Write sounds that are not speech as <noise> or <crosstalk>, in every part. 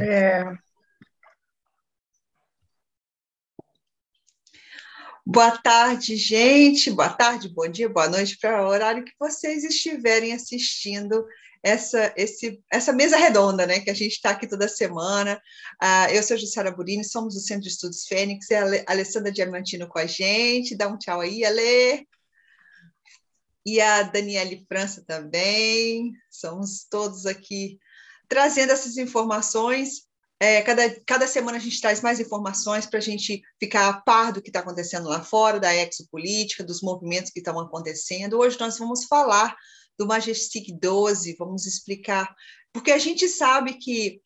É... Boa tarde, gente. Boa tarde, bom dia, boa noite para o horário que vocês estiverem assistindo essa, esse, essa mesa redonda, né, que a gente está aqui toda semana. Uh, eu sou a Jussara Burini, somos do Centro de Estudos Fênix, é a Alessandra Diamantino com a gente. Dá um tchau aí, Ale. E a Daniele França também. Somos todos aqui trazendo essas informações. É, cada, cada semana a gente traz mais informações para a gente ficar a par do que está acontecendo lá fora, da exopolítica, dos movimentos que estão acontecendo. Hoje nós vamos falar do Majestic 12, vamos explicar, porque a gente sabe que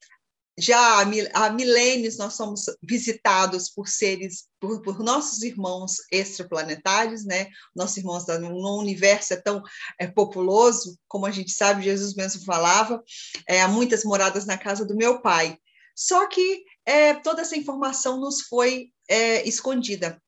já há milênios nós somos visitados por seres, por, por nossos irmãos extraplanetários, né? Nossos irmãos no universo é tão é, populoso, como a gente sabe, Jesus mesmo falava, é, há muitas moradas na casa do meu pai. Só que é, toda essa informação nos foi é, escondida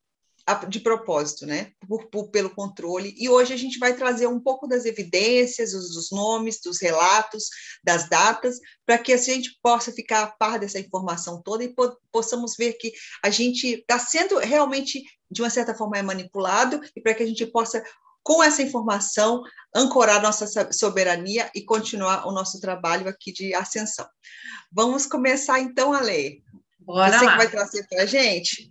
de propósito, né? Por, por, pelo controle. E hoje a gente vai trazer um pouco das evidências, os, dos nomes, dos relatos, das datas, para que a gente possa ficar a par dessa informação toda e po possamos ver que a gente está sendo realmente, de uma certa forma, é manipulado e para que a gente possa com essa informação, ancorar nossa soberania e continuar o nosso trabalho aqui de ascensão. Vamos começar então a ler. Bora Você lá. que vai trazer para a gente?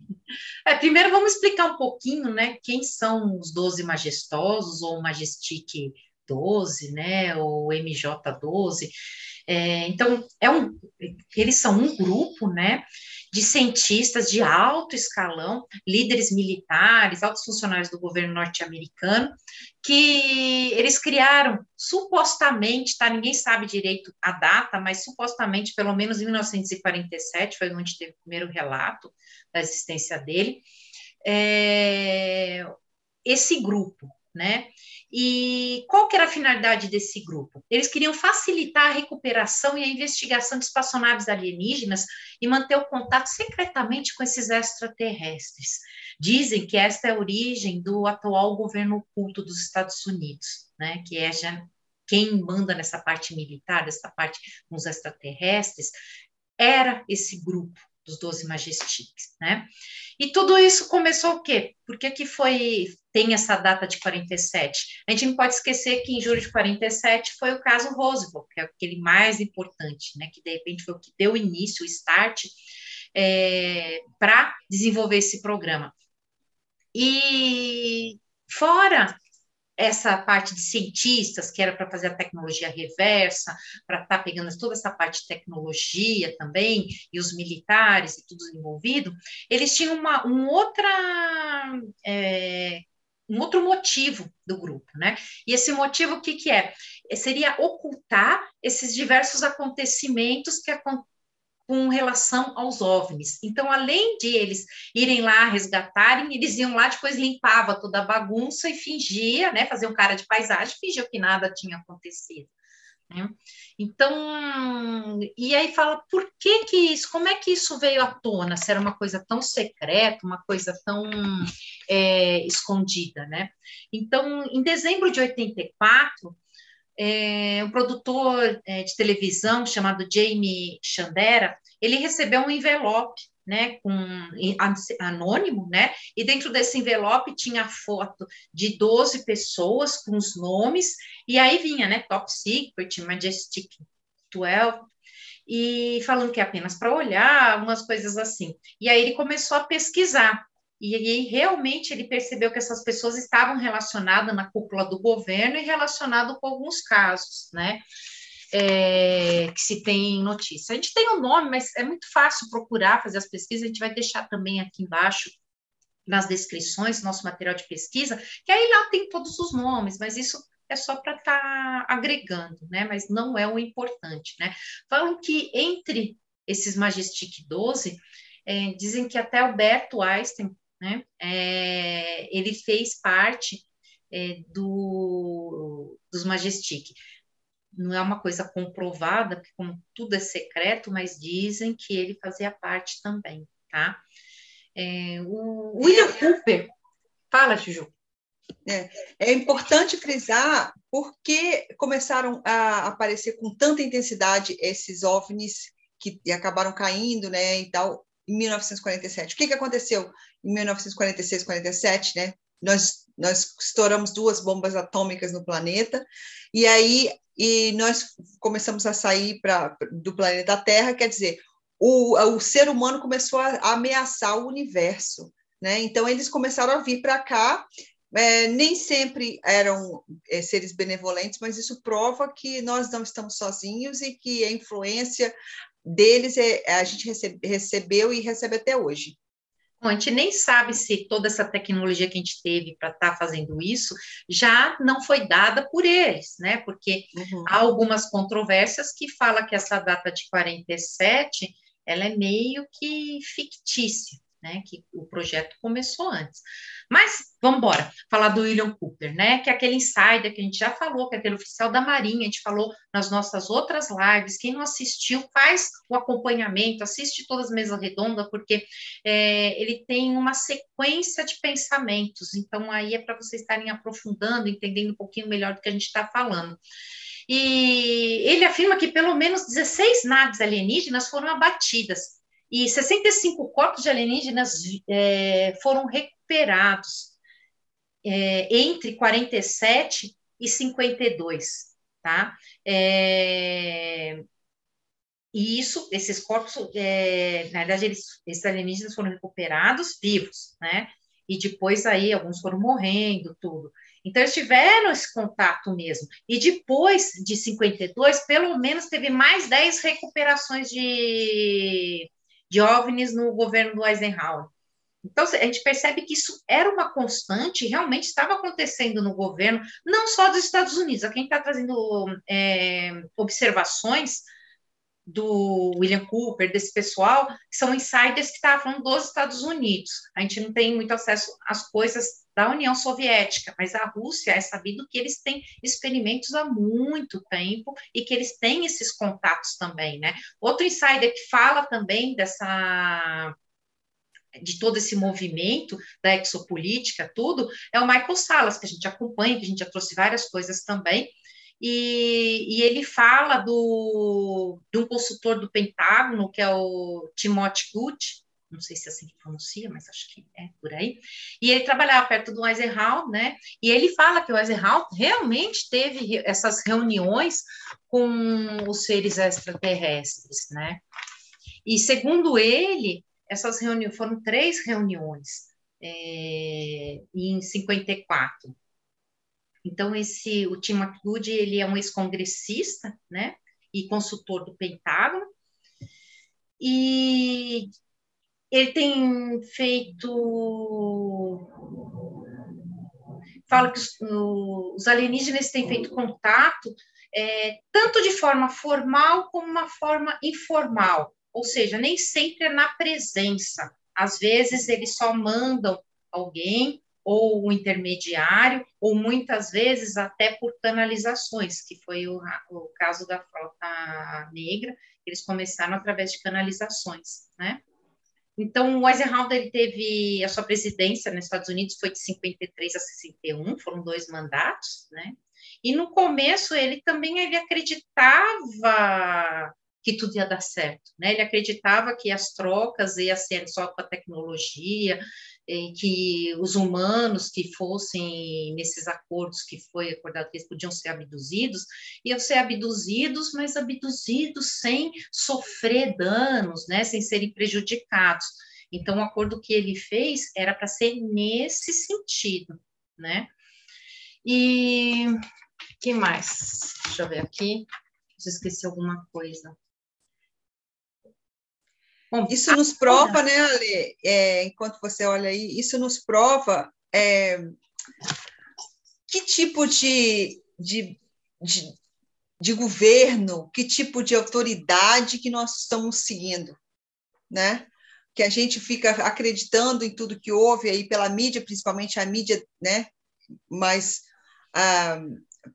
É, primeiro vamos explicar um pouquinho, né, quem são os 12 majestosos, ou Majestic 12, né, ou MJ12. É, então, é um, eles são um grupo, né, de cientistas de alto escalão, líderes militares, altos funcionários do governo norte-americano, que eles criaram, supostamente, tá? Ninguém sabe direito a data, mas supostamente, pelo menos em 1947, foi onde teve o primeiro relato da existência dele, é, esse grupo, né? E qual que era a finalidade desse grupo? Eles queriam facilitar a recuperação e a investigação de espaçonaves alienígenas e manter o contato secretamente com esses extraterrestres. Dizem que esta é a origem do atual governo oculto dos Estados Unidos, né? Que é já quem manda nessa parte militar, dessa parte com os extraterrestres, era esse grupo dos Doze Majestiques, né? E tudo isso começou o quê? Por que, que foi, tem essa data de 47? A gente não pode esquecer que em julho de 47 foi o caso Roosevelt, que é aquele mais importante, né? Que de repente foi o que deu início, o start, é, para desenvolver esse programa. E fora essa parte de cientistas, que era para fazer a tecnologia reversa, para estar tá pegando toda essa parte de tecnologia também, e os militares e tudo envolvido, eles tinham uma, um outra. É, um outro motivo do grupo, né? E esse motivo, o que, que é? Seria ocultar esses diversos acontecimentos que, com relação aos OVNIs. Então, além de eles irem lá resgatarem, eles iam lá, depois limpava toda a bagunça e fingia, né, fazia um cara de paisagem, fingia que nada tinha acontecido. Né? Então, e aí fala, por que que isso, como é que isso veio à tona, se era uma coisa tão secreta, uma coisa tão é, escondida, né? Então, em dezembro de 84, é, um produtor é, de televisão chamado Jamie Chandera, ele recebeu um envelope, né, com anônimo, né, e dentro desse envelope tinha foto de 12 pessoas com os nomes, e aí vinha, né, Top Secret, Majestic 12, e falando que é apenas para olhar, umas coisas assim. E aí ele começou a pesquisar, e aí, realmente, ele percebeu que essas pessoas estavam relacionadas na cúpula do governo e relacionado com alguns casos, né? É, que se tem notícia. A gente tem o um nome, mas é muito fácil procurar, fazer as pesquisas, a gente vai deixar também aqui embaixo nas descrições, nosso material de pesquisa, que aí lá tem todos os nomes, mas isso é só para estar tá agregando, né? Mas não é o importante, né? Falam que entre esses Majestic 12, é, dizem que até Alberto Einstein né? É, ele fez parte é, do, dos Majestic. Não é uma coisa comprovada, porque como tudo é secreto, mas dizem que ele fazia parte também, tá? É, o William Cooper, fala, Juju. É, é, importante frisar porque começaram a aparecer com tanta intensidade esses OVNIs que acabaram caindo, né, e tal, em 1947. O que, que aconteceu em 1946, 47, né? Nós, nós estouramos duas bombas atômicas no planeta, e aí e nós começamos a sair pra, do planeta Terra, quer dizer, o, o ser humano começou a, a ameaçar o universo. Né? Então, eles começaram a vir para cá, é, nem sempre eram é, seres benevolentes, mas isso prova que nós não estamos sozinhos e que a influência deles é, a gente recebe, recebeu e recebe até hoje. Bom, a gente nem sabe se toda essa tecnologia que a gente teve para estar tá fazendo isso já não foi dada por eles, né? Porque uhum. há algumas controvérsias que falam que essa data de 47 ela é meio que fictícia né, que o projeto começou antes. Mas vamos embora, falar do William Cooper, né, que é aquele insider que a gente já falou, que é aquele oficial da Marinha, a gente falou nas nossas outras lives. Quem não assistiu, faz o acompanhamento, assiste todas as mesas redondas, porque é, ele tem uma sequência de pensamentos. Então, aí é para vocês estarem aprofundando, entendendo um pouquinho melhor do que a gente está falando. E ele afirma que pelo menos 16 naves alienígenas foram abatidas e 65 corpos de alienígenas é, foram recuperados é, entre 47 e 52, tá? É, e isso, esses corpos, é, na verdade, eles, esses alienígenas foram recuperados vivos, né? E depois aí alguns foram morrendo, tudo. Então, eles tiveram esse contato mesmo. E depois de 52, pelo menos teve mais 10 recuperações de, de OVNIs no governo do Eisenhower. Então, a gente percebe que isso era uma constante, realmente estava acontecendo no governo, não só dos Estados Unidos. A gente está trazendo é, observações do William Cooper, desse pessoal, são insiders que estavam dos Estados Unidos. A gente não tem muito acesso às coisas da União Soviética, mas a Rússia é sabido que eles têm experimentos há muito tempo e que eles têm esses contatos também, né? Outro insider que fala também dessa de todo esse movimento da exopolítica, tudo, é o Michael Salas, que a gente acompanha, que a gente já trouxe várias coisas também, e, e, ele fala do, de um consultor do Pentágono, que é o Timothy Good, não sei se é assim que pronuncia, mas acho que é por aí. E ele trabalhava perto do Eisenhower, né? E ele fala que o Eisenhower realmente teve essas reuniões com os seres extraterrestres, né? E segundo ele, essas reuniões foram três reuniões é, em 54. Então esse o Tim McGood, ele é um ex-congressista, né? E consultor do Pentágono. E ele tem feito. Fala que os, os alienígenas têm feito contato é, tanto de forma formal como uma forma informal, ou seja, nem sempre é na presença. Às vezes eles só mandam alguém ou o intermediário, ou muitas vezes até por canalizações, que foi o, o caso da frota negra, eles começaram através de canalizações, né? Então, o Eisenhower ele teve a sua presidência nos Estados Unidos foi de 53 a 61, foram dois mandatos, né? E no começo ele também ele acreditava que tudo ia dar certo, né? Ele acreditava que as trocas iam ser só com a tecnologia, que os humanos que fossem nesses acordos que foi acordado que eles podiam ser abduzidos, iam ser abduzidos, mas abduzidos sem sofrer danos, né, sem serem prejudicados. Então, o acordo que ele fez era para ser nesse sentido, né? E que mais? Deixa eu ver aqui, se esqueci alguma coisa. Bom, isso nos prova, né, Ale, é, enquanto você olha aí, isso nos prova é, que tipo de, de, de, de, governo, que tipo de autoridade que nós estamos seguindo, né? Que a gente fica acreditando em tudo que houve aí pela mídia, principalmente a mídia, né, mais ah,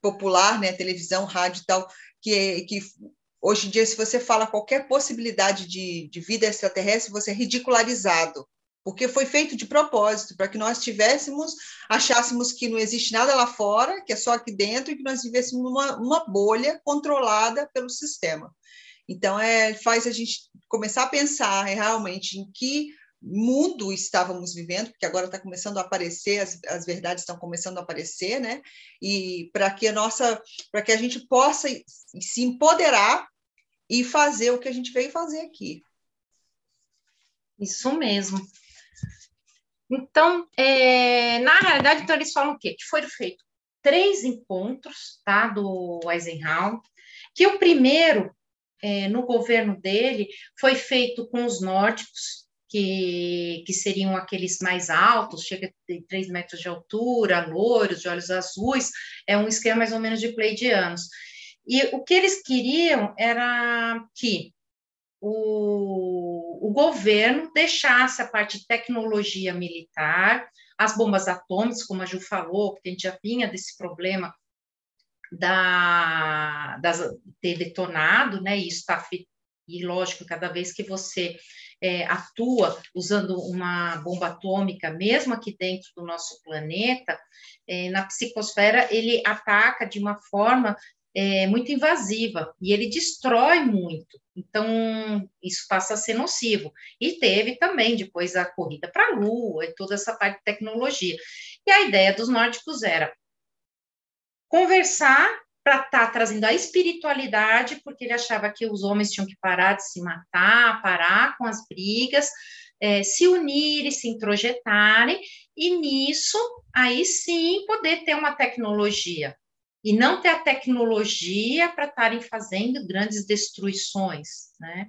popular, né, televisão, rádio e tal, que, que Hoje em dia, se você fala qualquer possibilidade de, de vida extraterrestre, você é ridicularizado, porque foi feito de propósito, para que nós tivéssemos, achássemos que não existe nada lá fora, que é só aqui dentro, e que nós vivêssemos numa uma bolha controlada pelo sistema. Então, é, faz a gente começar a pensar realmente em que mundo estávamos vivendo, porque agora está começando a aparecer, as, as verdades estão começando a aparecer, né? E para que a nossa, para que a gente possa se empoderar e fazer o que a gente veio fazer aqui. Isso mesmo. Então, é, na realidade, então eles falam o quê? Que foram feitos três encontros, tá, do Eisenhower, que o primeiro, é, no governo dele, foi feito com os nórdicos, que, que seriam aqueles mais altos, chega a 3 metros de altura, loiros, de olhos azuis, é um esquema mais ou menos de pleidianos. E o que eles queriam era que o, o governo deixasse a parte de tecnologia militar, as bombas atômicas, como a Ju falou, que a gente já vinha desse problema da, das, ter detonado, né? E isso está e lógico, cada vez que você é, atua usando uma bomba atômica, mesmo aqui dentro do nosso planeta, é, na psicosfera ele ataca de uma forma é, muito invasiva e ele destrói muito. Então, isso passa a ser nocivo. E teve também depois a corrida para a Lua e toda essa parte de tecnologia. E a ideia dos nórdicos era conversar para estar tá trazendo a espiritualidade, porque ele achava que os homens tinham que parar de se matar, parar com as brigas, é, se unirem, se introjetarem, e nisso, aí sim, poder ter uma tecnologia. E não ter a tecnologia para estarem fazendo grandes destruições, né?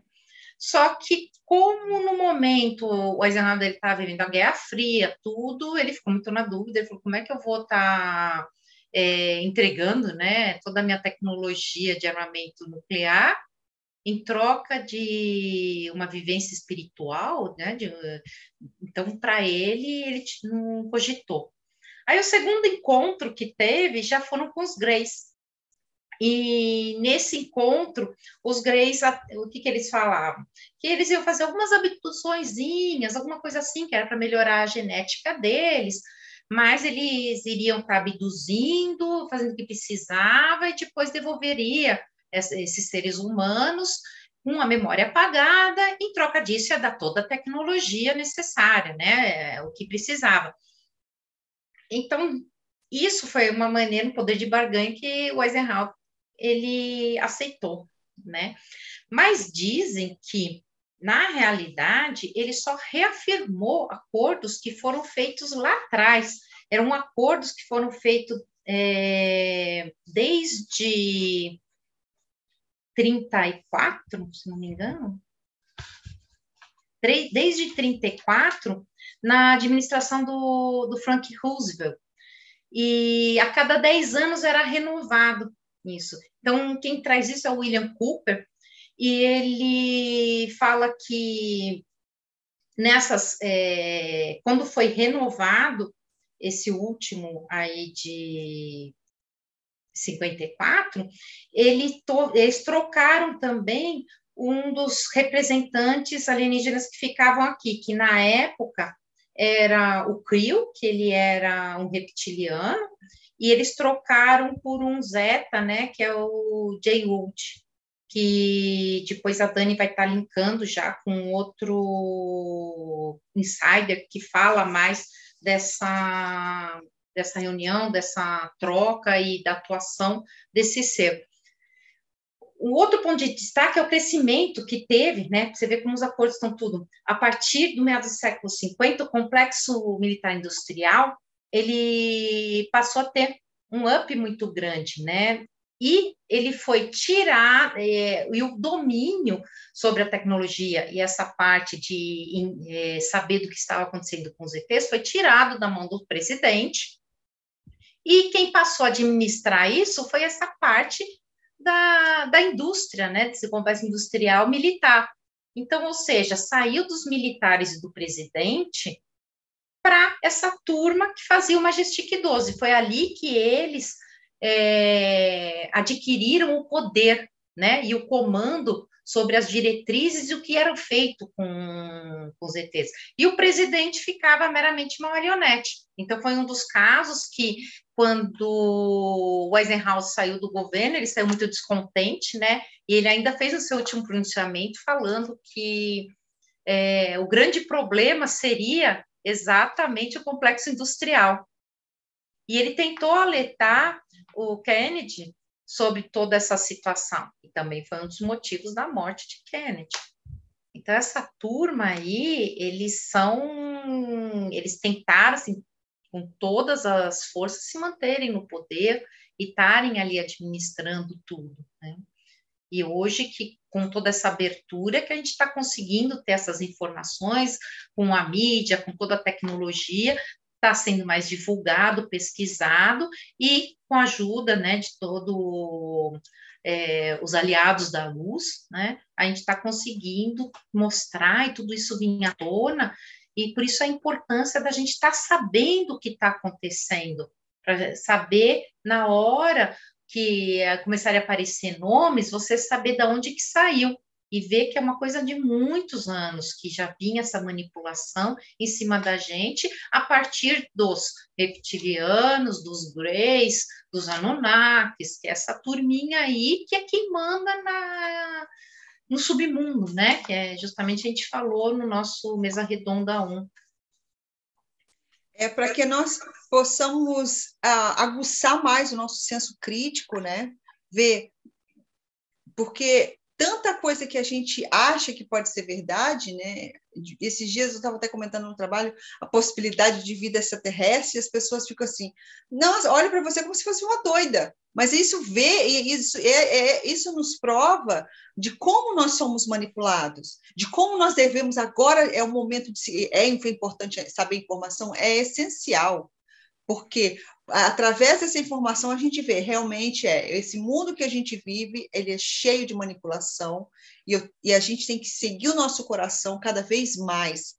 Só que, como no momento o Eisenhower estava vivendo a Guerra Fria, tudo, ele ficou muito na dúvida, ele falou, como é que eu vou estar... Tá é, entregando né, toda a minha tecnologia de armamento nuclear em troca de uma vivência espiritual, né? De, então, para ele, ele não cogitou. Aí, o segundo encontro que teve já foram com os Greys. E nesse encontro, os Greys, o que, que eles falavam? Que eles iam fazer algumas abduçõezinhas, alguma coisa assim, que era para melhorar a genética deles, mas eles iriam estar abduzindo, fazendo o que precisava e depois devolveria esses seres humanos com a memória apagada, em troca disso ia dar toda a tecnologia necessária, né, o que precisava. Então, isso foi uma maneira, um poder de barganha que o Eisenhower ele aceitou, né? Mas dizem que na realidade, ele só reafirmou acordos que foram feitos lá atrás. Eram acordos que foram feitos é, desde 34, se não me engano, desde 34, na administração do, do Frank Roosevelt. E a cada 10 anos era renovado isso. Então, quem traz isso é o William Cooper, e ele fala que nessas, é, quando foi renovado esse último aí de 54, ele to, eles trocaram também um dos representantes alienígenas que ficavam aqui, que na época era o Creel, que ele era um reptiliano, e eles trocaram por um Zeta, né, que é o Jay Wood que depois a Dani vai estar linkando já com outro insider que fala mais dessa, dessa reunião, dessa troca e da atuação desse ser. O outro ponto de destaque é o crescimento que teve, né? Você vê como os acordos estão tudo. A partir do meados do século 50, o complexo militar industrial ele passou a ter um up muito grande, né? E ele foi tirar, é, e o domínio sobre a tecnologia e essa parte de é, saber do que estava acontecendo com os ETs foi tirado da mão do presidente, e quem passou a administrar isso foi essa parte da, da indústria, né, desse complexo industrial militar. Então, ou seja, saiu dos militares e do presidente para essa turma que fazia o Majestic 12. Foi ali que eles é, adquiriram o poder né, e o comando sobre as diretrizes e o que era feito com, com os ETs. E o presidente ficava meramente uma marionete. Então, foi um dos casos que, quando o Eisenhower saiu do governo, ele saiu muito descontente, né? E ele ainda fez o seu último pronunciamento falando que é, o grande problema seria exatamente o complexo industrial. E ele tentou alertar o Kennedy sobre toda essa situação. E também foi um dos motivos da morte de Kennedy. Então, essa turma aí, eles são. Eles tentaram, assim, com todas as forças, se manterem no poder e estarem ali administrando tudo. Né? E hoje, que com toda essa abertura, que a gente está conseguindo ter essas informações com a mídia, com toda a tecnologia, está sendo mais divulgado, pesquisado, e com a ajuda né, de todos é, os aliados da luz, né, a gente está conseguindo mostrar e tudo isso vir à tona, e por isso a importância da gente estar tá sabendo o que está acontecendo, para saber na hora que começarem a aparecer nomes, você saber de onde que saiu e ver que é uma coisa de muitos anos que já vinha essa manipulação em cima da gente a partir dos reptilianos, dos greys, dos Anunnakis, que é essa turminha aí que é quem manda na, no submundo, né? Que é justamente a gente falou no nosso Mesa Redonda 1. É para que nós possamos uh, aguçar mais o nosso senso crítico, né? Ver, porque tanta coisa que a gente acha que pode ser verdade, né? Esses dias eu estava até comentando no trabalho a possibilidade de vida extraterrestre, e as pessoas ficam assim, nossa, olha para você como se fosse uma doida. Mas isso vê, isso, é, é, isso nos prova de como nós somos manipulados, de como nós devemos agora é o momento de se, é importante saber informação, é essencial porque através dessa informação a gente vê realmente é esse mundo que a gente vive ele é cheio de manipulação e, eu, e a gente tem que seguir o nosso coração cada vez mais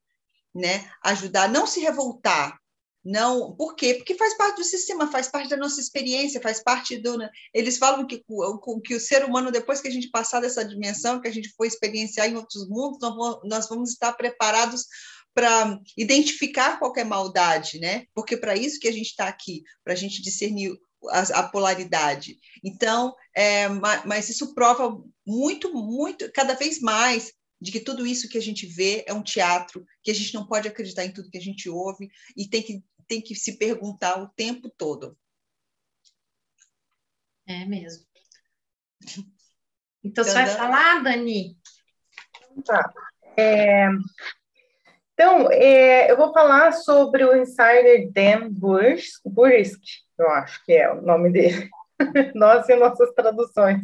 né ajudar não se revoltar não por quê porque faz parte do sistema faz parte da nossa experiência faz parte do né? eles falam que que o ser humano depois que a gente passar dessa dimensão que a gente for experienciar em outros mundos nós vamos estar preparados para identificar qualquer maldade, né? Porque para isso que a gente está aqui, para a gente discernir a, a polaridade. Então, é, mas isso prova muito, muito, cada vez mais de que tudo isso que a gente vê é um teatro, que a gente não pode acreditar em tudo que a gente ouve e tem que, tem que se perguntar o tempo todo. É mesmo. Então, você vai falar, Dani? Tá. É, então, é, eu vou falar sobre o insider Dan Bursk, eu acho que é o nome dele. <laughs> Nós e nossas traduções.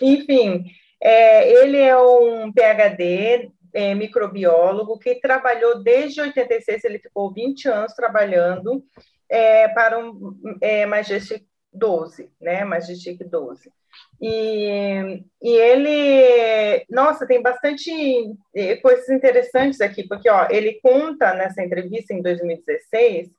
Enfim, é, ele é um PhD, é, microbiólogo, que trabalhou desde 86, ele ficou 20 anos trabalhando é, para um é, Majestic 12, né? Majestic 12. E, e ele, nossa, tem bastante coisas interessantes aqui, porque ó, ele conta nessa entrevista em 2016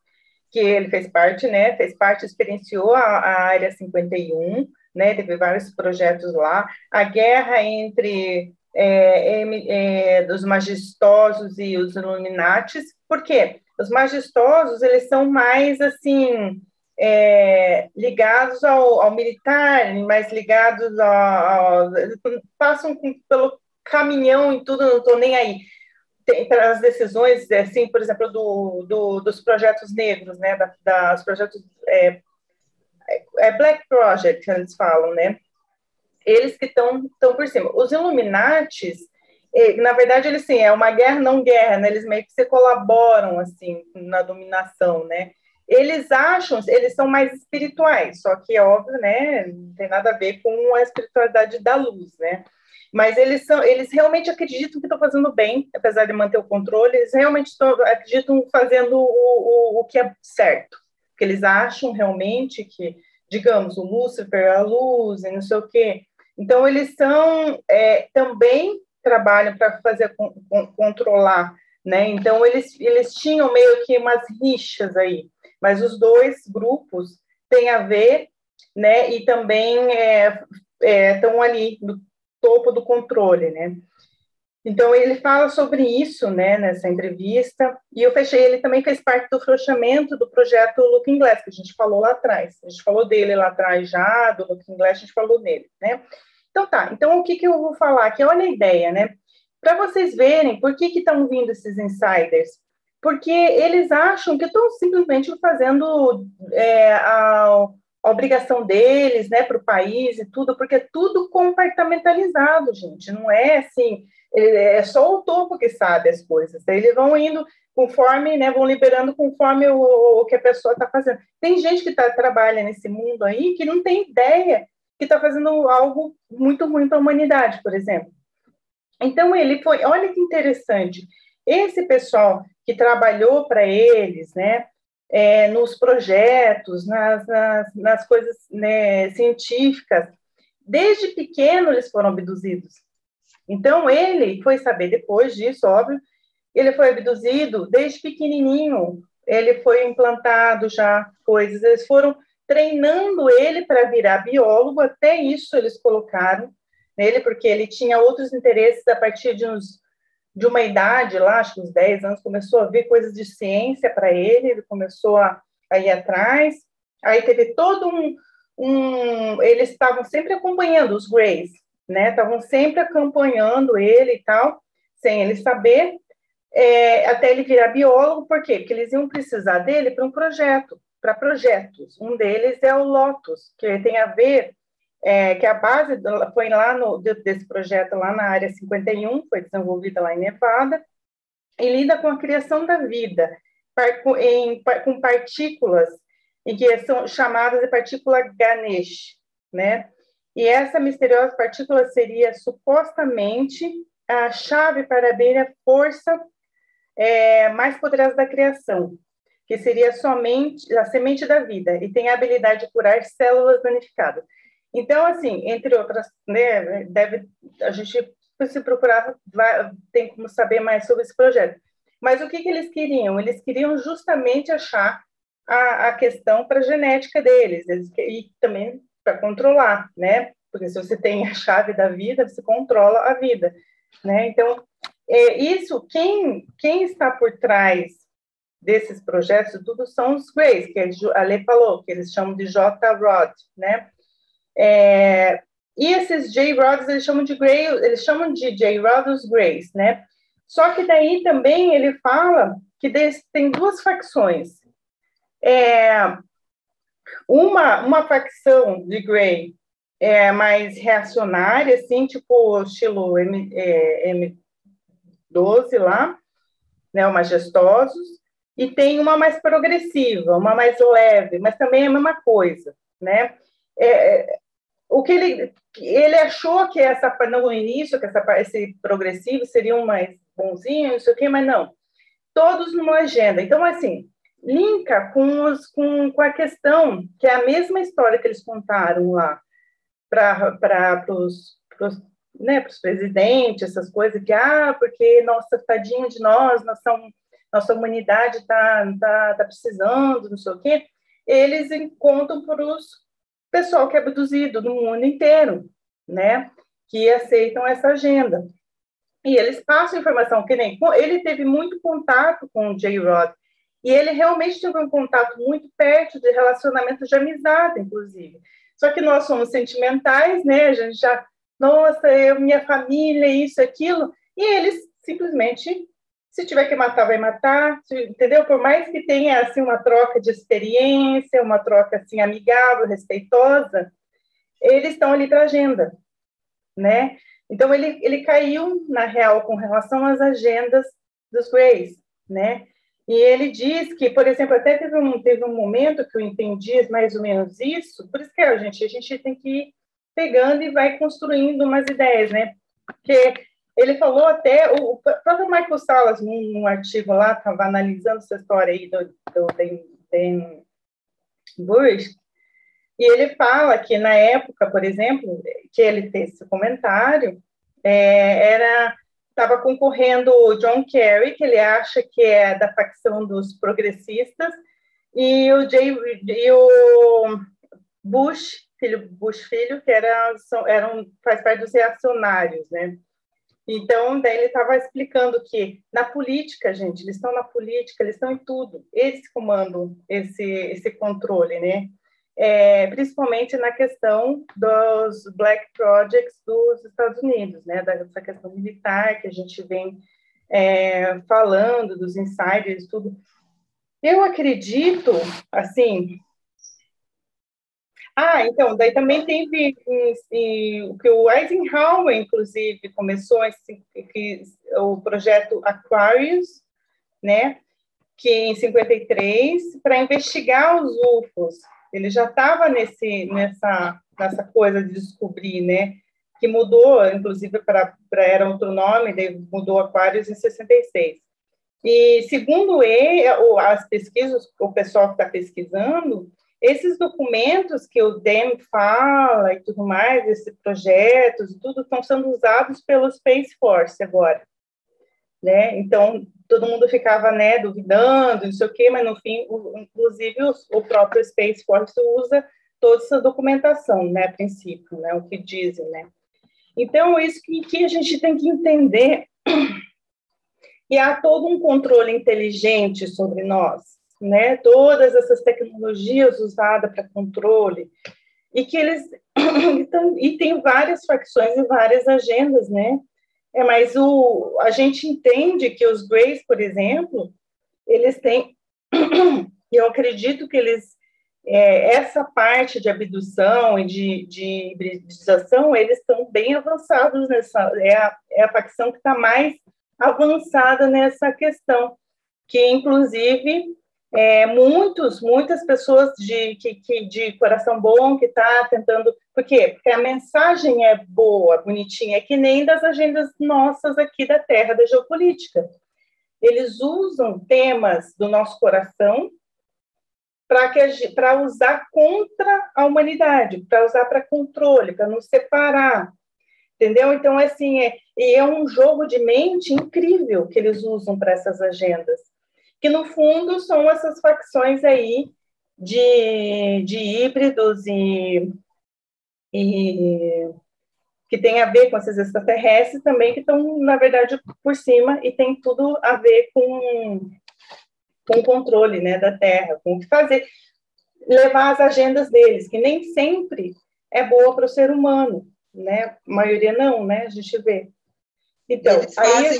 que ele fez parte, né? Fez parte, experienciou a, a área 51, né? Teve vários projetos lá. A guerra entre é, é, dos majestosos e os Illuminatis, por quê? Os majestosos, eles são mais, assim, é, ligados ao, ao, militar, mais ligados ao, ao passam pelo caminhão e tudo, não estou nem aí. para as decisões, assim, por exemplo, do, do, dos projetos negros, né, da, das projetos é, é Black Project, eles falam, né, eles que estão por cima. Os Illuminates, na verdade, eles sim, é uma guerra não guerra, né, eles meio que se colaboram, assim, na dominação, né, eles acham, eles são mais espirituais, só que é óbvio, né, não tem nada a ver com a espiritualidade da luz, né? Mas eles são, eles realmente acreditam que estão fazendo bem, apesar de manter o controle, eles realmente estão, acreditam fazendo o, o, o que é certo, que eles acham realmente que, digamos, o Lúcifer, a luz e não sei o quê. Então eles são é, também trabalham para fazer controlar, né? Então eles eles tinham meio que umas rixas aí mas os dois grupos têm a ver, né, e também estão é, é, ali topo do controle, né? Então, ele fala sobre isso, né, nessa entrevista, e eu fechei, ele também fez parte do fechamento do projeto Looking Glass, que a gente falou lá atrás, a gente falou dele lá atrás já, do Looking Glass, a gente falou nele, né? Então, tá, então o que que eu vou falar aqui? Olha a ideia, né? Para vocês verem por que que estão vindo esses insiders, porque eles acham que estão simplesmente fazendo é, a, a obrigação deles, né, para o país e tudo, porque é tudo compartimentalizado, gente, não é assim, é só o topo que sabe as coisas. Eles vão indo conforme, né, vão liberando conforme o, o que a pessoa está fazendo. Tem gente que tá, trabalha nesse mundo aí que não tem ideia que está fazendo algo muito ruim para a humanidade, por exemplo. Então, ele foi, olha que interessante, esse pessoal que trabalhou para eles, né, é, nos projetos, nas, nas, nas coisas né, científicas, desde pequeno eles foram abduzidos. Então, ele foi saber depois disso, óbvio, ele foi abduzido desde pequenininho, ele foi implantado já coisas, eles foram treinando ele para virar biólogo, até isso eles colocaram nele, porque ele tinha outros interesses a partir de uns de uma idade lá, acho que uns 10 anos, começou a ver coisas de ciência para ele, ele começou a, a, ir atrás, aí teve todo um, um eles estavam sempre acompanhando os Greys, né? Estavam sempre acompanhando ele e tal, sem ele saber, é, até ele virar biólogo, por quê? Porque eles iam precisar dele para um projeto, para projetos. Um deles é o Lotus, que tem a ver, é, que a base foi lá no, desse projeto, lá na área 51, foi desenvolvida lá em Nevada, e lida com a criação da vida, em, com partículas, que são chamadas de partícula Ganesh, né? E essa misteriosa partícula seria supostamente a chave para abrir a força é, mais poderosa da criação, que seria somente a semente da vida, e tem a habilidade de curar células danificadas. Então, assim, entre outras, né, deve, a gente, se procurar, vai, tem como saber mais sobre esse projeto. Mas o que, que eles queriam? Eles queriam justamente achar a, a questão para a genética deles, eles, e também para controlar, né? Porque se você tem a chave da vida, você controla a vida, né? Então, é, isso, quem, quem está por trás desses projetos, tudo são os Greys, que a Lê falou, que eles chamam de J-Rod, né? É, e esses J-Rods, eles chamam de Grey, eles chamam de J-Rod os Greys, né? Só que daí também ele fala que tem duas facções. É, uma, uma facção de Grey é mais reacionária, assim, tipo estilo M, é, M12 lá, né, o Majestosos, e tem uma mais progressiva, uma mais leve, mas também é a mesma coisa, né? É, o que ele ele achou que essa no início que essa esse progressivo seria um mais bonzinho, não sei o mas não. Todos numa agenda. Então assim, linka com, os, com, com a questão, que é a mesma história que eles contaram lá para os né, presidentes, essas coisas, que, ah, porque, nossa, tadinho de nós, nossa, nossa humanidade está tá, tá precisando, não sei o quê, eles contam para os pessoal que é abduzido no mundo inteiro, né, que aceitam essa agenda. E eles passam informação, que nem, ele teve muito contato com o J-Rod, e ele realmente teve um contato muito perto de relacionamento de amizade, inclusive. Só que nós somos sentimentais, né? A gente já, nossa, eu, minha família, isso, aquilo. E eles simplesmente, se tiver que matar, vai matar, entendeu? Por mais que tenha, assim, uma troca de experiência, uma troca, assim, amigável, respeitosa, eles estão ali para agenda, né? Então, ele, ele caiu, na real, com relação às agendas dos Greys, né? E ele diz que, por exemplo, até teve um, teve um momento que eu entendi mais ou menos isso, por isso que a gente, a gente tem que ir pegando e vai construindo umas ideias, né? Porque ele falou até, o, o próprio Michael Salas, num, num artigo lá, estava analisando essa história aí do, do Dan, Bush, e ele fala que na época, por exemplo, que ele fez esse comentário, é, era estava concorrendo o John Kerry, que ele acha que é da facção dos progressistas, e o, Jay, e o Bush, filho Bush filho, que era, são, eram, faz parte dos reacionários, né? Então, daí ele estava explicando que na política, gente, eles estão na política, eles estão em tudo, eles comandam esse, esse controle, né? É, principalmente na questão dos Black Projects dos Estados Unidos, né? Dessa questão militar que a gente vem é, falando, dos insiders, tudo. Eu acredito, assim, ah, então, daí também teve o que o Eisenhower, inclusive, começou esse, que, o projeto Aquarius, né, que em 53, para investigar os UFOs. Ele já estava nessa nessa coisa de descobrir, né, que mudou, inclusive para era outro nome, mudou Aquarius em 66. E segundo ele, as pesquisas, o pessoal que está pesquisando, esses documentos que o DEM fala e tudo mais, esses projetos, tudo estão sendo usados pelo Space Force agora, né? Então todo mundo ficava, né, duvidando, não sei o quê, mas no fim, o, inclusive o, o, próprio Space Force usa toda essa documentação, né, a princípio, né, o que dizem, né? Então isso que, que a gente tem que entender <clears throat> e há todo um controle inteligente sobre nós né, todas essas tecnologias usadas para controle, e que eles <clears throat> então, e tem várias facções e várias agendas, né? É, mas o, a gente entende que os Greys, por exemplo, eles têm, <clears throat> eu acredito que eles, é, essa parte de abdução e de, de hibridização, eles estão bem avançados nessa, é a, é a facção que está mais avançada nessa questão, que inclusive é, muitos, muitas pessoas de, que, que, de coração bom que está tentando. Por quê? Porque a mensagem é boa, bonitinha, é que nem das agendas nossas aqui da Terra, da geopolítica. Eles usam temas do nosso coração para usar contra a humanidade, para usar para controle, para nos separar. Entendeu? Então, assim, é, e é um jogo de mente incrível que eles usam para essas agendas que no fundo são essas facções aí de, de híbridos e, e que tem a ver com esses extraterrestres também, que estão, na verdade, por cima e tem tudo a ver com, com o controle né, da Terra, com o que fazer, levar as agendas deles, que nem sempre é boa para o ser humano, né? A maioria não, né? A gente vê. Então, Eles fazem, aí...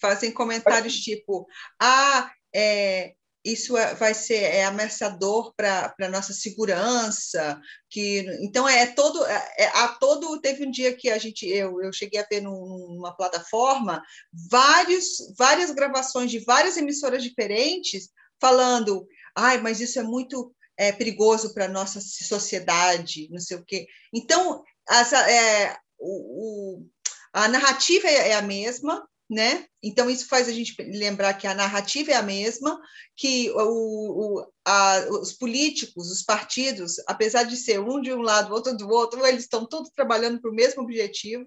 fazem comentários tipo, ah, é, isso é, vai ser é ameaçador para a nossa segurança, que então é todo é, é, a todo teve um dia que a gente eu, eu cheguei a ver num, numa plataforma vários várias gravações de várias emissoras diferentes falando, ai, mas isso é muito é, perigoso para a nossa sociedade, não sei o quê. Então, as, é, o, o, a narrativa é, é a mesma, né? Então, isso faz a gente lembrar que a narrativa é a mesma, que o, o, a, os políticos, os partidos, apesar de ser um de um lado, outro do outro, eles estão todos trabalhando para o mesmo objetivo,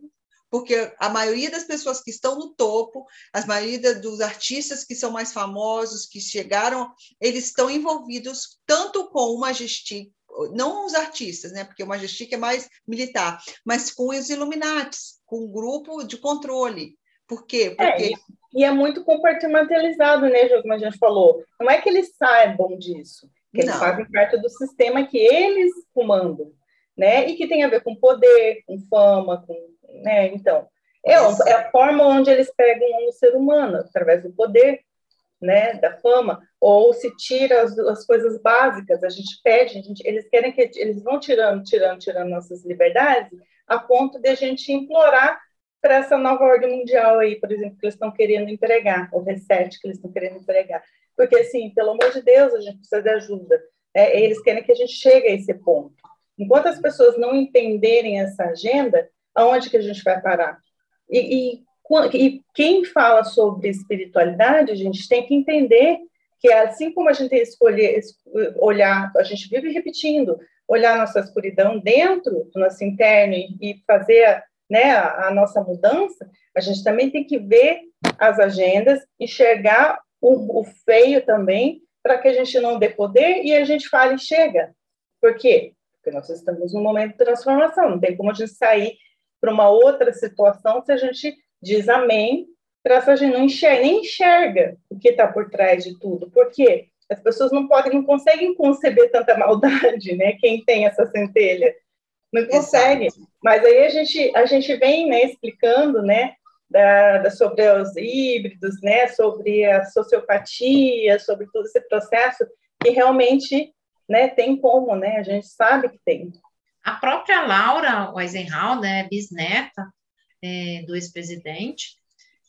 porque a maioria das pessoas que estão no topo, a maioria dos artistas que são mais famosos, que chegaram, eles estão envolvidos tanto com o Majestic, não os artistas, né? Porque o Majestic é mais militar, mas com os Illuminates, com um grupo de controle, por quê? Porque... É, e é muito compartimentalizado, né, como a gente falou. Não é que eles saibam disso, que eles Não. fazem parte do sistema que eles comandam, né? E que tem a ver com poder, com fama, com, né? Então, é, é a forma onde eles pegam o ser humano, através do poder, né, da fama, ou se tira as, as coisas básicas, a gente pede, a gente, eles querem que eles vão tirando, tirando, tirando nossas liberdades, a ponto de a gente implorar para essa nova ordem mundial aí, por exemplo, que eles estão querendo empregar, o reset que eles estão querendo empregar. Porque, assim, pelo amor de Deus, a gente precisa de ajuda. É, eles querem que a gente chegue a esse ponto. Enquanto as pessoas não entenderem essa agenda, aonde que a gente vai parar? E, e, e quem fala sobre espiritualidade, a gente tem que entender que assim como a gente escolher, olhar, a gente vive repetindo, olhar nossa escuridão dentro do nosso interno e fazer né, a, a nossa mudança, a gente também tem que ver as agendas, enxergar o, o feio também, para que a gente não dê poder e a gente fale, chega. Por quê? porque nós estamos num momento de transformação, não tem como a gente sair para uma outra situação se a gente diz amém, para a gente não enxerga, nem enxerga o que está por trás de tudo, porque as pessoas não podem, não conseguem conceber tanta <laughs> maldade, né? Quem tem essa centelha não consegue. Mas aí a gente a gente vem, né, explicando, né, da, da, sobre os híbridos, né, sobre a sociopatia, sobre todo esse processo que realmente, né, tem como, né? A gente sabe que tem. A própria Laura Eisenhower, né, bisneta é, do ex-presidente,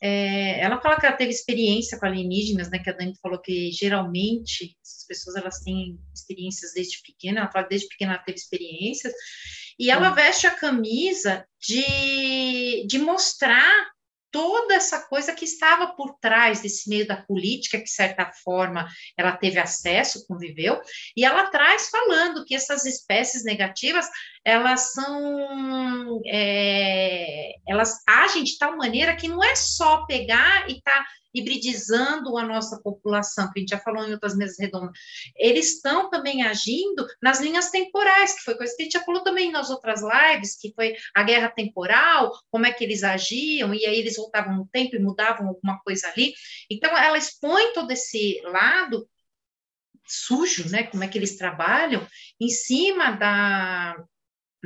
é, ela fala que ela teve experiência com alienígenas, né? Que a Dani falou que geralmente essas pessoas elas têm experiências desde pequena. Ela fala que desde pequena ela teve experiências e ela veste a camisa de, de mostrar toda essa coisa que estava por trás desse meio da política, que de certa forma ela teve acesso, conviveu, e ela traz falando que essas espécies negativas elas são é, elas agem de tal maneira que não é só pegar e tá hibridizando a nossa população, que a gente já falou em outras mesas redondas, eles estão também agindo nas linhas temporais, que foi coisa que a gente já falou também nas outras lives, que foi a guerra temporal, como é que eles agiam, e aí eles voltavam no tempo e mudavam alguma coisa ali. Então, ela expõe todo esse lado sujo, né, como é que eles trabalham, em cima da,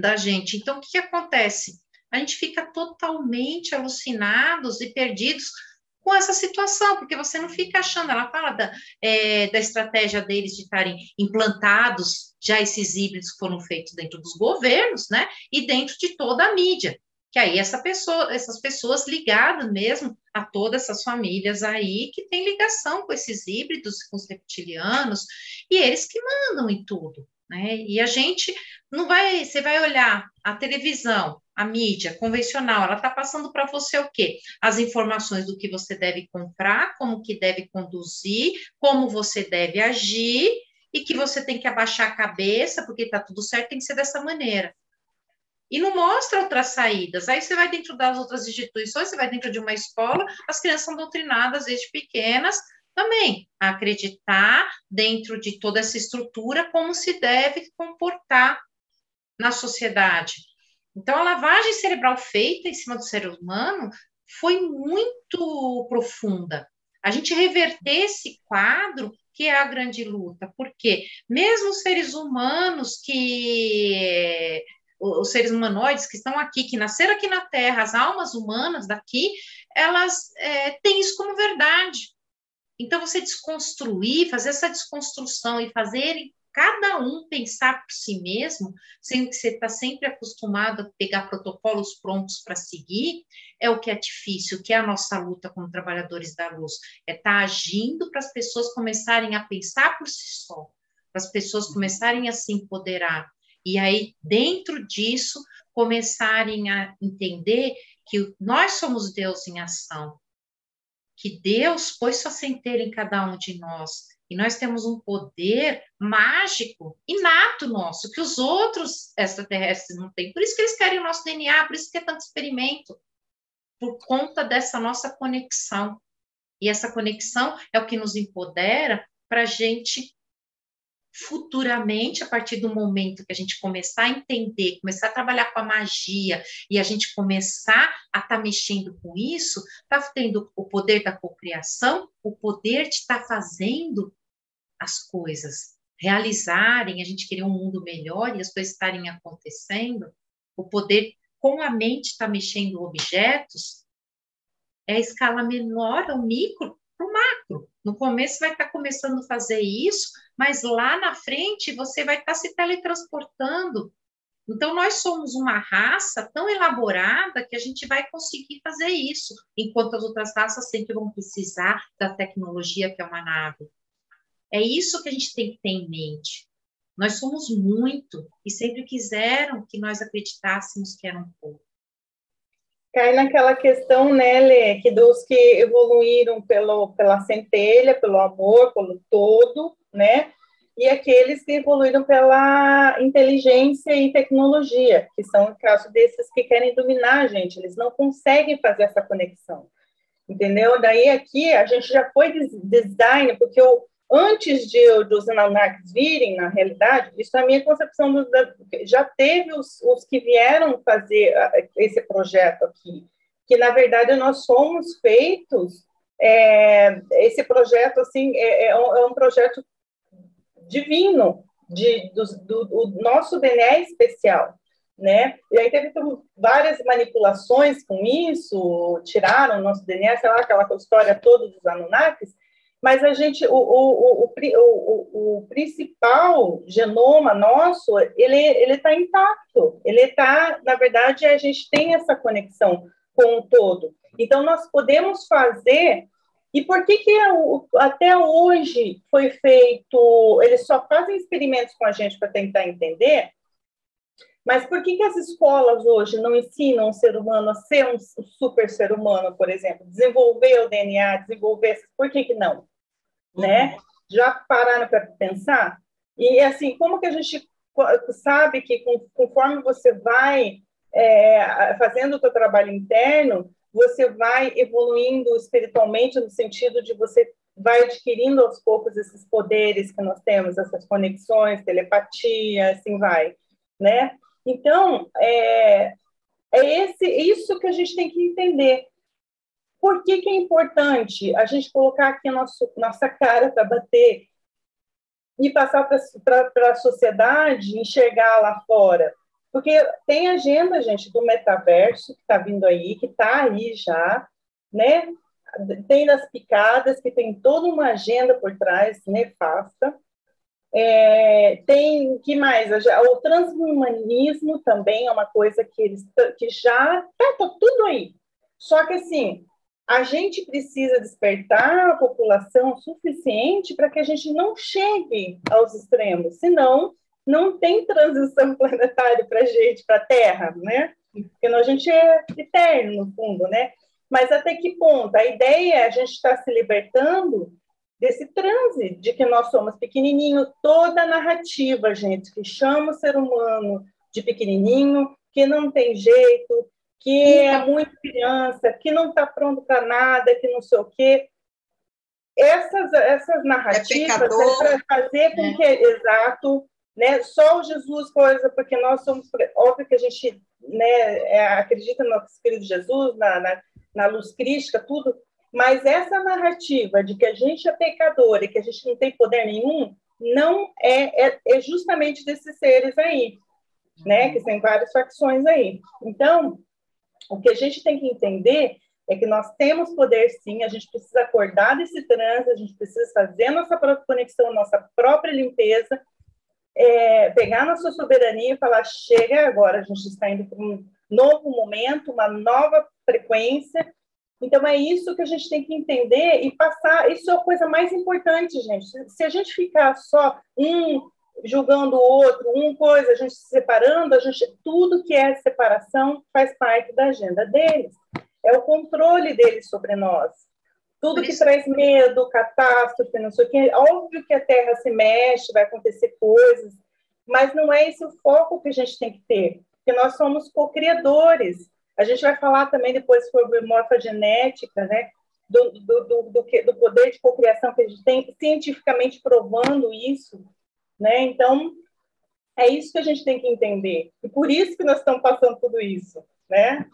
da gente. Então, o que, que acontece? A gente fica totalmente alucinados e perdidos com essa situação, porque você não fica achando, ela fala da, é, da estratégia deles de estarem implantados, já esses híbridos foram feitos dentro dos governos, né, e dentro de toda a mídia, que aí essa pessoa, essas pessoas ligadas mesmo a todas essas famílias aí que têm ligação com esses híbridos, com os reptilianos, e eles que mandam em tudo, né, e a gente não vai, você vai olhar a televisão, a mídia convencional, ela está passando para você o quê? As informações do que você deve comprar, como que deve conduzir, como você deve agir, e que você tem que abaixar a cabeça, porque está tudo certo, tem que ser dessa maneira. E não mostra outras saídas. Aí você vai dentro das outras instituições, você vai dentro de uma escola, as crianças são doutrinadas desde pequenas também acreditar dentro de toda essa estrutura como se deve comportar na sociedade. Então, a lavagem cerebral feita em cima do ser humano foi muito profunda. A gente reverter esse quadro que é a grande luta, porque mesmo os seres humanos que os seres humanoides que estão aqui, que nasceram aqui na Terra, as almas humanas daqui, elas é, têm isso como verdade. Então, você desconstruir, fazer essa desconstrução e fazer cada um pensar por si mesmo, sendo que você está sempre acostumado a pegar protocolos prontos para seguir, é o que é difícil, o que é a nossa luta como trabalhadores da luz, é estar tá agindo para as pessoas começarem a pensar por si só, para as pessoas começarem a se empoderar, e aí, dentro disso, começarem a entender que nós somos Deus em ação, que Deus pôs sua centelha em cada um de nós, e nós temos um poder mágico, inato nosso, que os outros extraterrestres não têm. Por isso que eles querem o nosso DNA, por isso que é tanto experimento. Por conta dessa nossa conexão. E essa conexão é o que nos empodera para a gente futuramente, a partir do momento que a gente começar a entender, começar a trabalhar com a magia e a gente começar a estar tá mexendo com isso, está tendo o poder da cocriação, o poder de estar tá fazendo as coisas realizarem, a gente querer um mundo melhor e as coisas estarem acontecendo, o poder com a mente estar tá mexendo objetos, é a escala menor, o micro para o macro. No começo vai estar tá começando a fazer isso, mas lá na frente você vai estar tá se teletransportando. Então, nós somos uma raça tão elaborada que a gente vai conseguir fazer isso, enquanto as outras raças sempre vão precisar da tecnologia que é uma nave. É isso que a gente tem que ter em mente. Nós somos muito e sempre quiseram que nós acreditássemos que eram pouco. Cai naquela questão, né, Lê, que dos que evoluíram pelo, pela centelha, pelo amor, pelo todo, né, e aqueles que evoluíram pela inteligência e tecnologia, que são o caso desses que querem dominar a gente, eles não conseguem fazer essa conexão, entendeu? Daí aqui a gente já foi design, porque o, antes de, dos Anunnakis virem, na realidade, isso é a minha concepção, do, já teve os, os que vieram fazer esse projeto aqui, que na verdade nós somos feitos, é, esse projeto assim é, é, um, é um projeto divino, de, do, do, do nosso DNA especial né? E aí teve várias manipulações com isso, tiraram o nosso DNA, sei lá, aquela história toda dos Anunnakis, mas a gente, o, o, o, o, principal genoma nosso, ele ele está intacto, ele está, na verdade, a gente tem essa conexão com o todo. Então, nós podemos fazer e por que, que até hoje foi feito? Eles só fazem experimentos com a gente para tentar entender, mas por que, que as escolas hoje não ensinam o ser humano a ser um super ser humano, por exemplo? Desenvolver o DNA, desenvolver. Por que, que não? Uhum. Né? Já pararam para pensar? E assim, como que a gente sabe que conforme você vai é, fazendo o seu trabalho interno, você vai evoluindo espiritualmente no sentido de você vai adquirindo aos poucos esses poderes que nós temos, essas conexões, telepatia, assim vai, né? Então, é, é esse, isso que a gente tem que entender. Por que, que é importante a gente colocar aqui nosso, nossa cara para bater e passar para a sociedade enxergar lá fora? Porque tem agenda, gente, do metaverso que está vindo aí, que está aí já, né? Tem das picadas, que tem toda uma agenda por trás nefasta. É, tem que mais? O transhumanismo também é uma coisa que eles que já está tá tudo aí. Só que assim, a gente precisa despertar a população suficiente para que a gente não chegue aos extremos, senão não tem transição <laughs> planetária para a gente, para a Terra, né? Porque a gente é eterno, no fundo, né? Mas até que ponto? A ideia é a gente estar tá se libertando desse transe de que nós somos pequenininho, toda a narrativa, gente, que chama o ser humano de pequenininho, que não tem jeito, que é muito criança, que não está pronto para nada, que não sei o quê. Essas, essas narrativas é, é para fazer com é. que, exato, né, só o Jesus coisa, porque nós somos, óbvio que a gente né, é, acredita no nosso querido Jesus, na, na, na luz crística, tudo, mas essa narrativa de que a gente é pecador e que a gente não tem poder nenhum, não é, é, é justamente desses seres aí, né? Que tem várias facções aí. Então, o que a gente tem que entender é que nós temos poder sim, a gente precisa acordar desse trânsito, a gente precisa fazer a nossa própria conexão, nossa própria limpeza, é, pegar nossa soberania e falar: chega agora, a gente está indo para um novo momento, uma nova frequência, então, é isso que a gente tem que entender e passar. Isso é a coisa mais importante, gente. Se a gente ficar só um julgando o outro, um coisa, a gente se separando, a gente, tudo que é separação faz parte da agenda deles. É o controle deles sobre nós. Tudo que traz medo, catástrofe, não sei o quê. Óbvio que a Terra se mexe, vai acontecer coisas, mas não é esse o foco que a gente tem que ter, porque nós somos co-criadores. A gente vai falar também depois sobre morfogenética, né? Do, do, do, do, do poder de cocriação que a gente tem, cientificamente provando isso, né? Então, é isso que a gente tem que entender. E por isso que nós estamos passando tudo isso, né?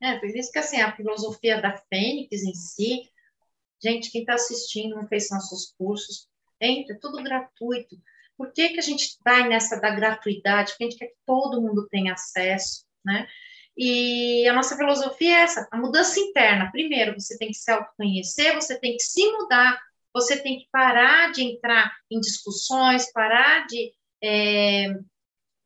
É, por isso que, assim, a filosofia da Fênix em si, gente, quem está assistindo, não fez nossos cursos, entra, é tudo gratuito. Por que, que a gente vai nessa da gratuidade? Porque a gente quer que todo mundo tenha acesso, né? E a nossa filosofia é essa, a mudança interna. Primeiro, você tem que se autoconhecer, você tem que se mudar, você tem que parar de entrar em discussões, parar de é,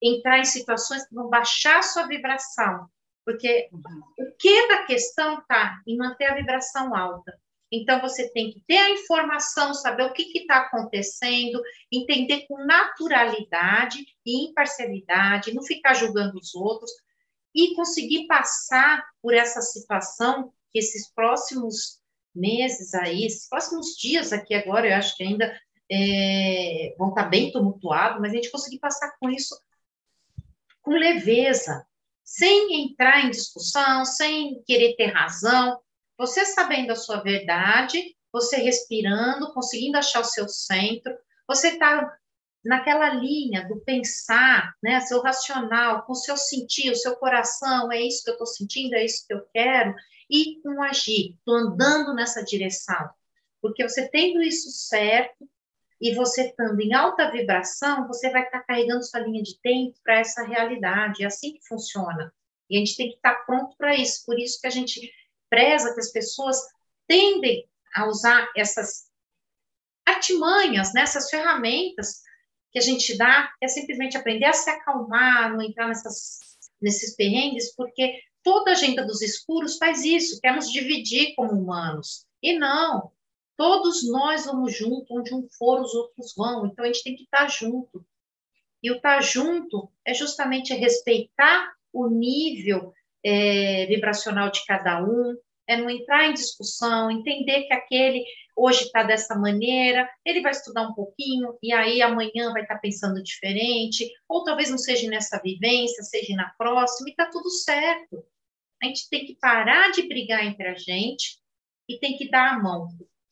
entrar em situações que vão baixar a sua vibração. Porque uhum. o que da questão está em manter a vibração alta. Então, você tem que ter a informação, saber o que está acontecendo, entender com naturalidade e imparcialidade, não ficar julgando os outros, e conseguir passar por essa situação que esses próximos meses aí, esses próximos dias aqui agora, eu acho que ainda é, vão estar bem tumultuados, mas a gente conseguir passar com isso com leveza, sem entrar em discussão, sem querer ter razão, você sabendo a sua verdade, você respirando, conseguindo achar o seu centro, você está naquela linha do pensar, né, seu racional, com o seu sentir, o seu coração, é isso que eu estou sentindo, é isso que eu quero, e com agir, estou andando nessa direção. Porque você tendo isso certo, e você estando em alta vibração, você vai estar tá carregando sua linha de tempo para essa realidade. É assim que funciona. E a gente tem que estar tá pronto para isso. Por isso que a gente preza que as pessoas tendem a usar essas artimanhas, né, essas ferramentas que a gente dá, é simplesmente aprender a se acalmar, não entrar nessas, nesses perrengues, porque toda a agenda dos escuros faz isso, quer nos dividir como humanos. E não, todos nós vamos junto, onde um for, os outros vão, então a gente tem que estar junto. E o estar junto é justamente respeitar o nível é, vibracional de cada um, é não entrar em discussão, entender que aquele hoje está dessa maneira, ele vai estudar um pouquinho e aí amanhã vai estar tá pensando diferente, ou talvez não seja nessa vivência, seja na próxima, e está tudo certo. A gente tem que parar de brigar entre a gente e tem que dar a mão.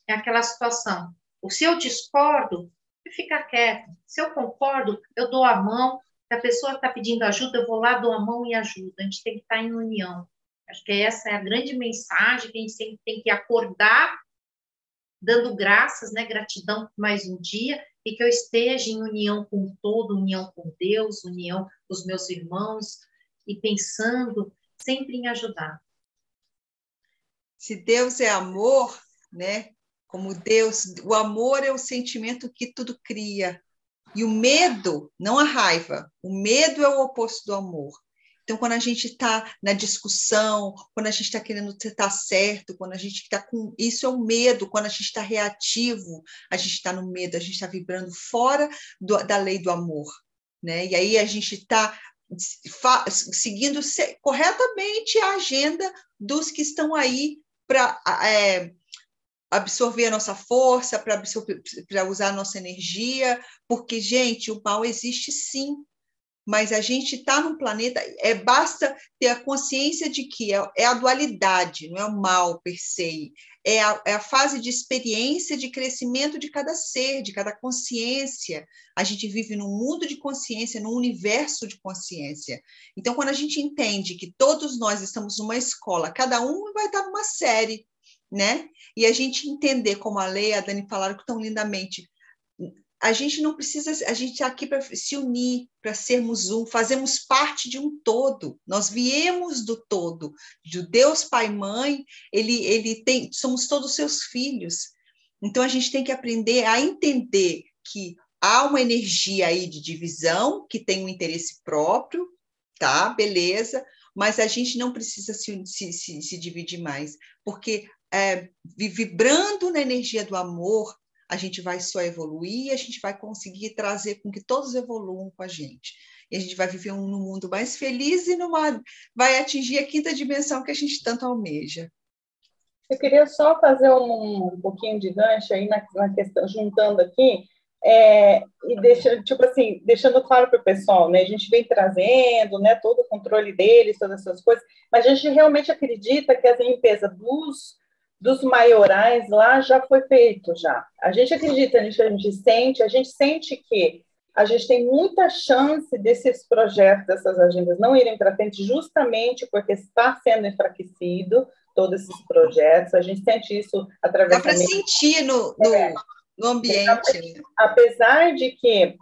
É aquela situação. Se eu discordo, eu ficar quieto. Se eu concordo, eu dou a mão. Se a pessoa está pedindo ajuda, eu vou lá, dou a mão e ajudo. A gente tem que estar tá em união. Acho que essa é a grande mensagem que a gente tem, tem que acordar dando graças, né, gratidão por mais um dia e que eu esteja em união com todo, união com Deus, união com os meus irmãos e pensando sempre em ajudar. Se Deus é amor, né? Como Deus, o amor é o sentimento que tudo cria. E o medo, não a raiva, o medo é o oposto do amor. Então, quando a gente está na discussão, quando a gente está querendo estar certo, quando a gente está com. Isso é o medo, quando a gente está reativo, a gente está no medo, a gente está vibrando fora do, da lei do amor. Né? E aí a gente está seguindo corretamente a agenda dos que estão aí para é, absorver a nossa força, para usar a nossa energia, porque, gente, o mal existe sim mas a gente está num planeta, é, basta ter a consciência de que é, é, a dualidade, não é o mal per se, é a, é a fase de experiência, de crescimento de cada ser, de cada consciência. A gente vive num mundo de consciência, num universo de consciência. Então, quando a gente entende que todos nós estamos numa escola, cada um vai estar numa série, né? E a gente entender, como a Leia e a Dani falaram tão lindamente, a gente não precisa, a gente está aqui para se unir, para sermos um, fazemos parte de um todo. Nós viemos do todo, de Deus Pai Mãe, ele, ele tem, somos todos seus filhos. Então a gente tem que aprender a entender que há uma energia aí de divisão que tem um interesse próprio, tá? Beleza, mas a gente não precisa se, se, se, se dividir mais, porque é, vibrando na energia do amor, a gente vai só evoluir, a gente vai conseguir trazer com que todos evoluam com a gente. E a gente vai viver um, mundo mais feliz e numa, vai atingir a quinta dimensão que a gente tanto almeja. Eu queria só fazer um, um pouquinho de gancho aí na, na questão, juntando aqui, é, e deixando, tipo assim, deixando claro para o pessoal, né? A gente vem trazendo, né, todo o controle deles, todas essas coisas, mas a gente realmente acredita que as limpeza dos dos maiorais lá já foi feito já. A gente acredita nisso, a gente sente, a gente sente que a gente tem muita chance desses projetos, dessas agendas não irem para frente justamente porque está sendo enfraquecido todos esses projetos. A gente sente isso através... Dá para sentir no, no, é. no ambiente. Apesar de que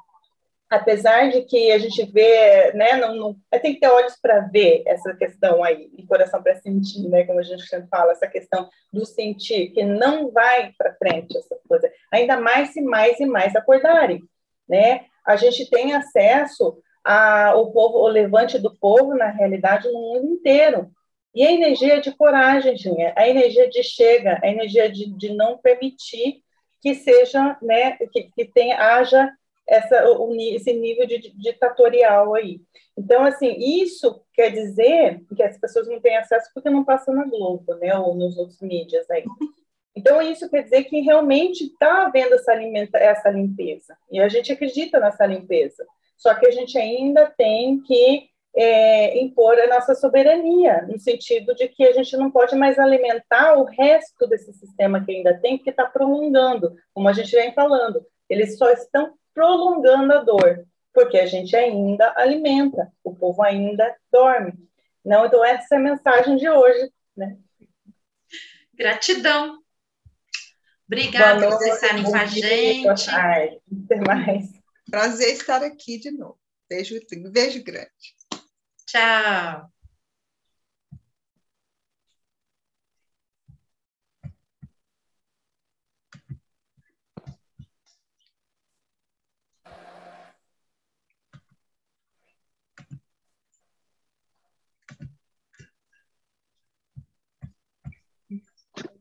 apesar de que a gente vê, né, não, não tem que ter olhos para ver essa questão aí, e coração para sentir, né, como a gente sempre fala, essa questão do sentir, que não vai para frente essa coisa, ainda mais se mais e mais acordarem, né, a gente tem acesso ao povo, o levante do povo, na realidade, no mundo inteiro, e a energia de coragem, gente, a energia de chega, a energia de, de não permitir que seja, né, que, que tenha, haja essa, o, esse nível de ditatorial aí. Então, assim, isso quer dizer que as pessoas não têm acesso porque não passa na Globo, né, ou nos outros mídias aí. Então, isso quer dizer que realmente está havendo essa, alimenta, essa limpeza. E a gente acredita nessa limpeza. Só que a gente ainda tem que é, impor a nossa soberania, no sentido de que a gente não pode mais alimentar o resto desse sistema que ainda tem, que está prolongando, como a gente vem falando. Eles só estão prolongando a dor, porque a gente ainda alimenta, o povo ainda dorme. Não, então essa é a mensagem de hoje, né? Gratidão. Obrigada por vocês estarem com a gente. Até mais. Prazer estar aqui de novo. Beijo, beijo grande. Tchau.